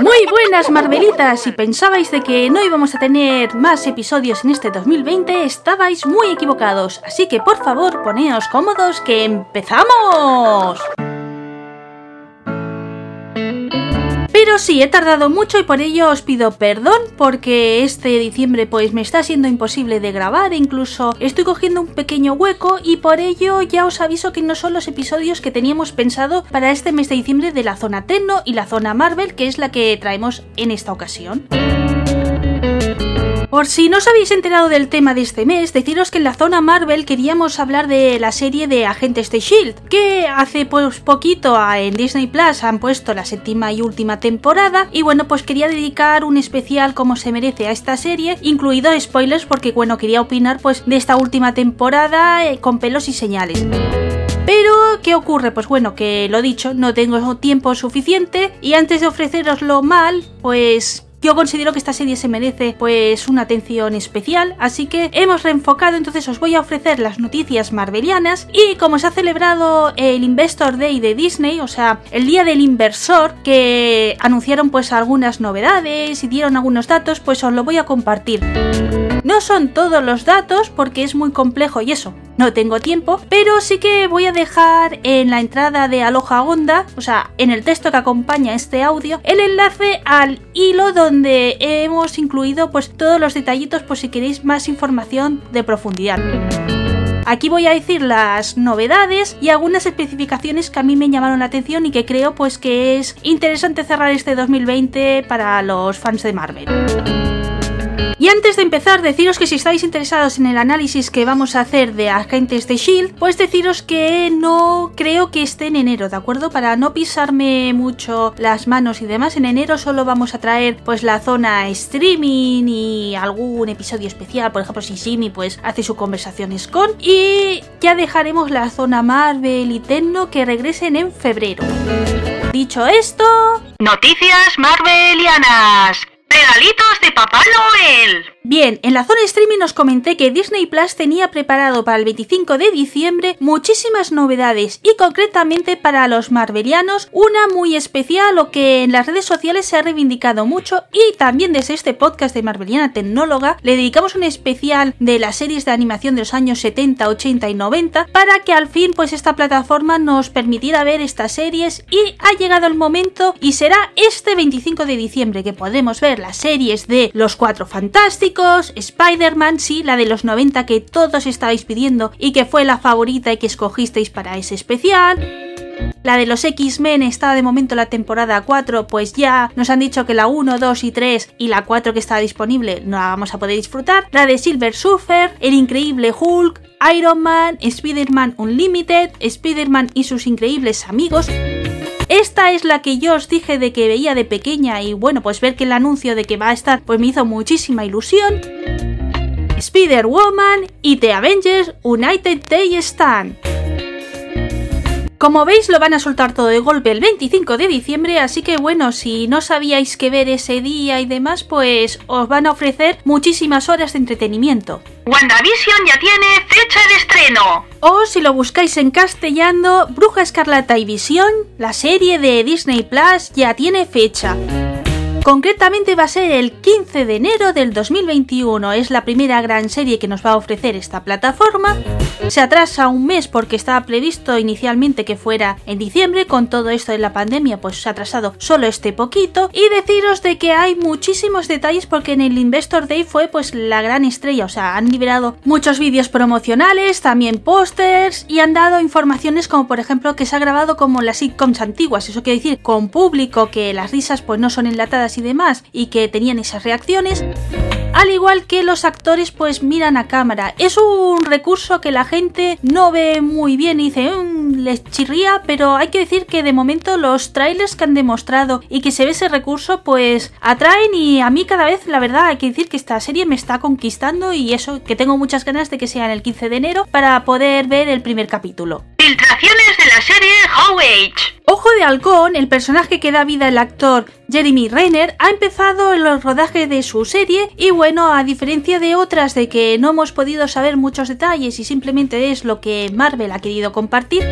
Muy buenas Marvelitas, si pensabais de que no íbamos a tener más episodios en este 2020, estabais muy equivocados, así que por favor poneos cómodos que empezamos. Pero sí, he tardado mucho y por ello os pido perdón porque este diciembre pues me está siendo imposible de grabar, incluso estoy cogiendo un pequeño hueco y por ello ya os aviso que no son los episodios que teníamos pensado para este mes de diciembre de la zona Tecno y la zona Marvel, que es la que traemos en esta ocasión. Por si no os habéis enterado del tema de este mes, deciros que en la zona Marvel queríamos hablar de la serie de Agentes de Shield, que hace pues poquito en Disney Plus han puesto la séptima y última temporada y bueno, pues quería dedicar un especial como se merece a esta serie, incluido spoilers porque bueno, quería opinar pues de esta última temporada eh, con pelos y señales. Pero, ¿qué ocurre? Pues bueno, que lo dicho, no tengo tiempo suficiente y antes de ofreceroslo mal, pues yo considero que esta serie se merece pues una atención especial, así que hemos reenfocado, entonces os voy a ofrecer las noticias marvelianas y como se ha celebrado el Investor Day de Disney, o sea, el día del inversor, que anunciaron pues algunas novedades y dieron algunos datos, pues os lo voy a compartir. No son todos los datos porque es muy complejo y eso, no tengo tiempo, pero sí que voy a dejar en la entrada de Aloha Onda, o sea, en el texto que acompaña este audio, el enlace al hilo donde hemos incluido pues todos los detallitos por si queréis más información de profundidad. Aquí voy a decir las novedades y algunas especificaciones que a mí me llamaron la atención y que creo pues que es interesante cerrar este 2020 para los fans de Marvel. Antes de empezar, deciros que si estáis interesados en el análisis que vamos a hacer de agentes de Shield, pues deciros que no creo que esté en enero, ¿de acuerdo? Para no pisarme mucho las manos y demás, en enero solo vamos a traer pues la zona streaming y algún episodio especial, por ejemplo si Jimmy pues hace su conversaciones con y ya dejaremos la zona Marvel y Tecno que regresen en febrero. Dicho esto, noticias marvelianas. ¡Regalitos de Papá Noel! Bien, en la zona streaming os comenté que Disney Plus tenía preparado para el 25 de diciembre muchísimas novedades y concretamente para los marvelianos una muy especial o que en las redes sociales se ha reivindicado mucho y también desde este podcast de Marveliana Tecnóloga le dedicamos un especial de las series de animación de los años 70, 80 y 90 para que al fin pues esta plataforma nos permitiera ver estas series y ha llegado el momento y será este 25 de diciembre que podremos ver las series de Los Cuatro Fantásticos Spider-Man, sí, la de los 90 que todos estabais pidiendo y que fue la favorita y que escogisteis para ese especial. La de los X-Men está de momento la temporada 4, pues ya nos han dicho que la 1, 2 y 3 y la 4 que está disponible no la vamos a poder disfrutar. La de Silver Surfer, el increíble Hulk, Iron Man, Spider-Man Unlimited, Spider-Man y sus increíbles amigos. Esta es la que yo os dije de que veía de pequeña y bueno, pues ver que el anuncio de que va a estar pues me hizo muchísima ilusión. Spider-Woman y The Avengers United Day Stand. Como veis lo van a soltar todo de golpe el 25 de diciembre, así que bueno, si no sabíais qué ver ese día y demás, pues os van a ofrecer muchísimas horas de entretenimiento. WandaVision ya tiene fecha de estreno. O si lo buscáis en castellano, Bruja Escarlata y Visión, la serie de Disney Plus ya tiene fecha. Concretamente va a ser el 15 de enero del 2021. Es la primera gran serie que nos va a ofrecer esta plataforma. Se atrasa un mes porque estaba previsto inicialmente que fuera en diciembre. Con todo esto de la pandemia, pues se ha atrasado solo este poquito. Y deciros de que hay muchísimos detalles porque en el Investor Day fue pues la gran estrella. O sea, han liberado muchos vídeos promocionales, también pósters y han dado informaciones como por ejemplo que se ha grabado como las sitcoms antiguas. Eso quiere decir con público que las risas pues no son enlatadas y demás y que tenían esas reacciones al igual que los actores pues miran a cámara. Es un recurso que la gente no ve muy bien y dice, mmm, les chirría, pero hay que decir que de momento los trailers que han demostrado y que se ve ese recurso pues atraen y a mí cada vez la verdad hay que decir que esta serie me está conquistando y eso que tengo muchas ganas de que sea en el 15 de enero para poder ver el primer capítulo. Filtraciones de la serie How Age. Ojo de Halcón, el personaje que da vida al actor Jeremy Renner, ha empezado el rodaje de su serie y bueno, a diferencia de otras de que no hemos podido saber muchos detalles y simplemente es lo que Marvel ha querido compartir,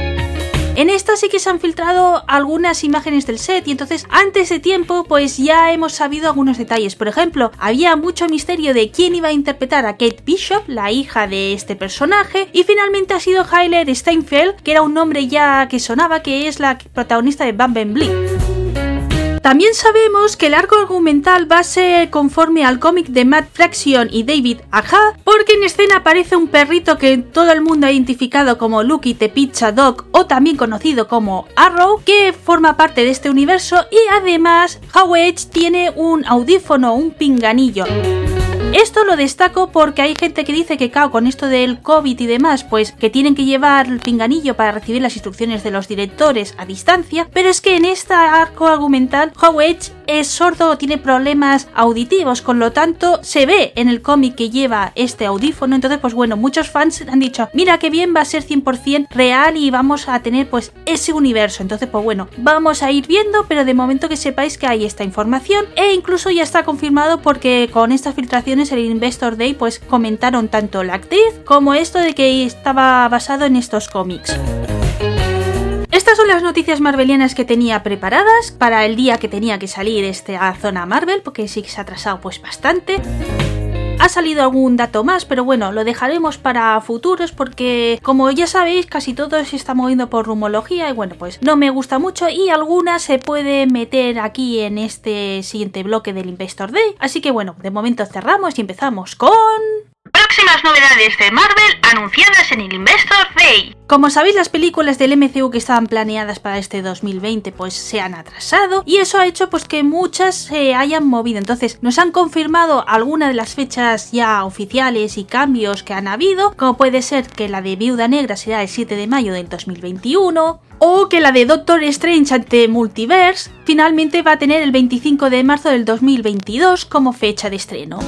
En esta sí que se han filtrado algunas imágenes del set y entonces antes de tiempo pues ya hemos sabido algunos detalles. Por ejemplo, había mucho misterio de quién iba a interpretar a Kate Bishop, la hija de este personaje, y finalmente ha sido Hyler Steinfeld, que era un nombre ya que sonaba, que es la protagonista de Bam Bleak. También sabemos que el arco argumental va a ser conforme al cómic de Matt Fraction y David Aja, porque en escena aparece un perrito que todo el mundo ha identificado como Lucky the Pizza Dog o también conocido como Arrow, que forma parte de este universo y además Howard tiene un audífono, un pinganillo. Esto lo destaco porque hay gente que dice que, cao, con esto del COVID y demás, pues que tienen que llevar el pinganillo para recibir las instrucciones de los directores a distancia, pero es que en este arco argumental, Howard es sordo o tiene problemas auditivos, con lo tanto se ve en el cómic que lleva este audífono, entonces pues bueno, muchos fans han dicho, mira que bien va a ser 100% real y vamos a tener pues ese universo, entonces pues bueno, vamos a ir viendo, pero de momento que sepáis que hay esta información e incluso ya está confirmado porque con estas filtraciones el Investor Day pues comentaron tanto la actriz como esto de que estaba basado en estos cómics. Estas son las noticias marvelianas que tenía preparadas para el día que tenía que salir esta zona Marvel, porque sí que se ha atrasado pues bastante. Ha salido algún dato más, pero bueno, lo dejaremos para futuros porque, como ya sabéis, casi todo se está moviendo por rumología y bueno, pues no me gusta mucho y algunas se puede meter aquí en este siguiente bloque del Investor Day. Así que bueno, de momento cerramos y empezamos con... Próximas novedades de Marvel anunciadas en el Investor Day. Como sabéis, las películas del MCU que estaban planeadas para este 2020 pues se han atrasado y eso ha hecho pues que muchas se hayan movido. Entonces, nos han confirmado algunas de las fechas ya oficiales y cambios que han habido, como puede ser que la de Viuda Negra será el 7 de mayo del 2021, o que la de Doctor Strange ante Multiverse finalmente va a tener el 25 de marzo del 2022 como fecha de estreno.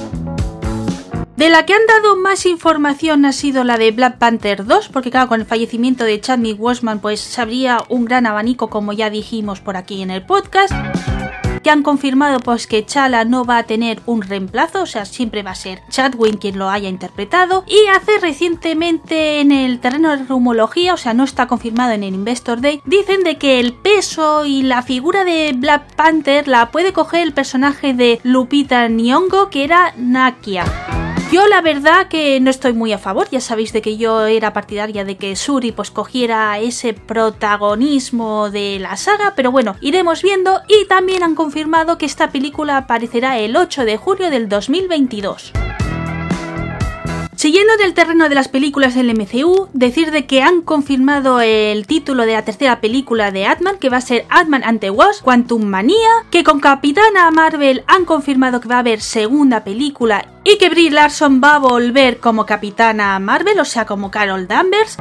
De la que han dado más información ha sido la de Black Panther 2, porque claro, con el fallecimiento de Chadwick Boseman pues se abría un gran abanico como ya dijimos por aquí en el podcast que han confirmado pues que Chala no va a tener un reemplazo, o sea, siempre va a ser Chadwin quien lo haya interpretado. Y hace recientemente en el terreno de rumología, o sea, no está confirmado en el Investor Day, dicen de que el peso y la figura de Black Panther la puede coger el personaje de Lupita Nyong'o, que era Nakia. Yo la verdad que no estoy muy a favor, ya sabéis de que yo era partidaria de que Suri pues cogiera ese protagonismo de la saga, pero bueno, iremos viendo y también han confirmado que esta película aparecerá el 8 de julio del 2022. Siguiendo en el terreno de las películas del MCU, decir de que han confirmado el título de la tercera película de Atman, que va a ser Atman ante Wasp, Quantum Manía, que con Capitana Marvel han confirmado que va a haber segunda película y que Brie Larson va a volver como Capitana Marvel, o sea, como Carol Danvers.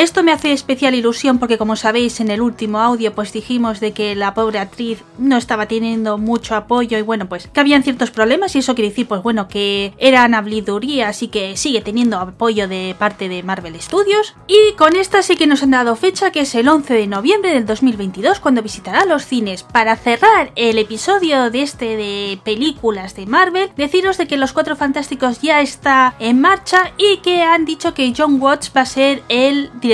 Esto me hace especial ilusión porque como sabéis en el último audio pues dijimos de que la pobre actriz no estaba teniendo mucho apoyo y bueno pues que habían ciertos problemas y eso quiere decir pues bueno que eran hablidurías y que sigue teniendo apoyo de parte de Marvel Studios y con esta sí que nos han dado fecha que es el 11 de noviembre del 2022 cuando visitará los cines para cerrar el episodio de este de películas de Marvel deciros de que los cuatro fantásticos ya está en marcha y que han dicho que John Watts va a ser el director.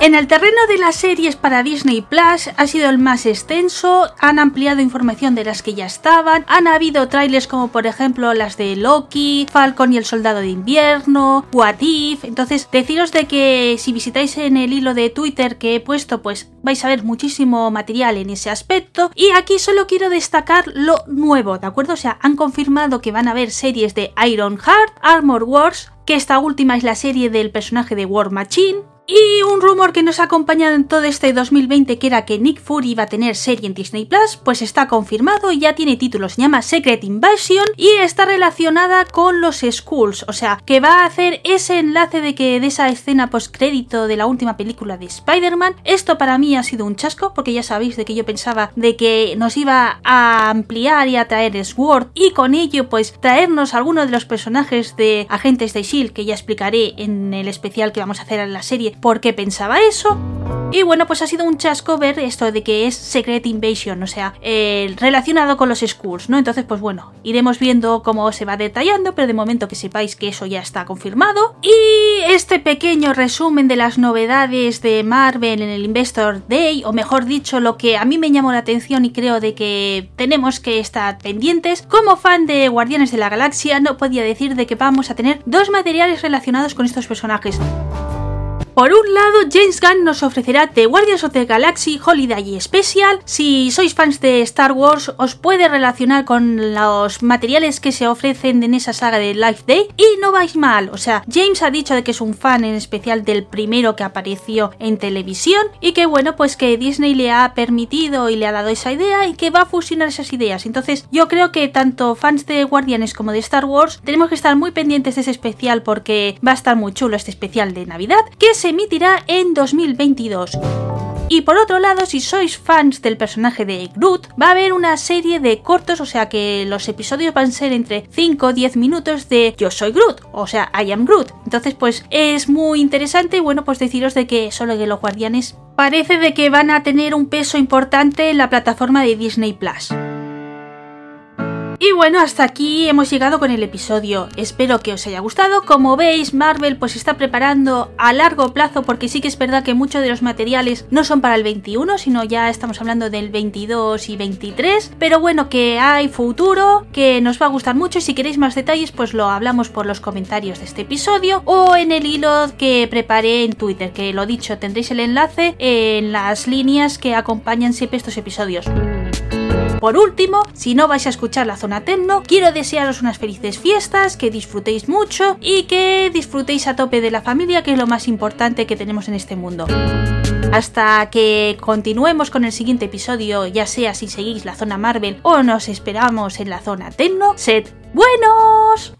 En el terreno de las series para Disney Plus ha sido el más extenso, han ampliado información de las que ya estaban, han habido trailers como por ejemplo las de Loki, Falcon y el Soldado de Invierno, What If, entonces deciros de que si visitáis en el hilo de Twitter que he puesto pues vais a ver muchísimo material en ese aspecto. Y aquí solo quiero destacar lo nuevo, ¿de acuerdo? O sea, han confirmado que van a haber series de Iron Heart, Armor Wars, que esta última es la serie del personaje de War Machine, y un rumor que nos ha acompañado en todo este 2020 que era que Nick Fury iba a tener serie en Disney Plus, pues está confirmado y ya tiene títulos, se llama Secret Invasion y está relacionada con los Skulls, o sea, que va a hacer ese enlace de que de esa escena post crédito de la última película de Spider-Man. Esto para mí ha sido un chasco porque ya sabéis de que yo pensaba de que nos iba a ampliar y a traer Sword y con ello pues traernos algunos de los personajes de Agentes de Shield que ya explicaré en el especial que vamos a hacer en la serie por qué pensaba eso. Y bueno, pues ha sido un chasco ver esto de que es Secret Invasion, o sea, eh, relacionado con los Skulls, ¿no? Entonces, pues bueno, iremos viendo cómo se va detallando, pero de momento que sepáis que eso ya está confirmado. Y este pequeño resumen de las novedades de Marvel en el Investor Day, o mejor dicho, lo que a mí me llamó la atención y creo de que tenemos que estar pendientes, como fan de Guardianes de la Galaxia, no podía decir de que vamos a tener dos materiales relacionados con estos personajes. Por un lado, James Gunn nos ofrecerá The Guardians of the Galaxy Holiday Special. Si sois fans de Star Wars, os puede relacionar con los materiales que se ofrecen en esa saga de Life Day y no vais mal. O sea, James ha dicho de que es un fan en especial del primero que apareció en televisión y que bueno, pues que Disney le ha permitido y le ha dado esa idea y que va a fusionar esas ideas. Entonces, yo creo que tanto fans de Guardianes como de Star Wars tenemos que estar muy pendientes de ese especial porque va a estar muy chulo este especial de Navidad que se emitirá en 2022. Y por otro lado, si sois fans del personaje de Groot, va a haber una serie de cortos, o sea que los episodios van a ser entre 5 o 10 minutos de Yo soy Groot, o sea, I am Groot. Entonces, pues es muy interesante, bueno, pues deciros de que solo que los guardianes parece de que van a tener un peso importante en la plataforma de Disney Plus. Y bueno, hasta aquí hemos llegado con el episodio. Espero que os haya gustado. Como veis, Marvel pues está preparando a largo plazo porque sí que es verdad que muchos de los materiales no son para el 21, sino ya estamos hablando del 22 y 23. Pero bueno, que hay futuro, que nos va a gustar mucho y si queréis más detalles pues lo hablamos por los comentarios de este episodio o en el hilo que preparé en Twitter, que lo dicho, tendréis el enlace en las líneas que acompañan siempre estos episodios. Por último, si no vais a escuchar la zona Tecno, quiero desearos unas felices fiestas, que disfrutéis mucho y que disfrutéis a tope de la familia, que es lo más importante que tenemos en este mundo. Hasta que continuemos con el siguiente episodio, ya sea si seguís la zona Marvel o nos esperamos en la zona Tecno, sed buenos.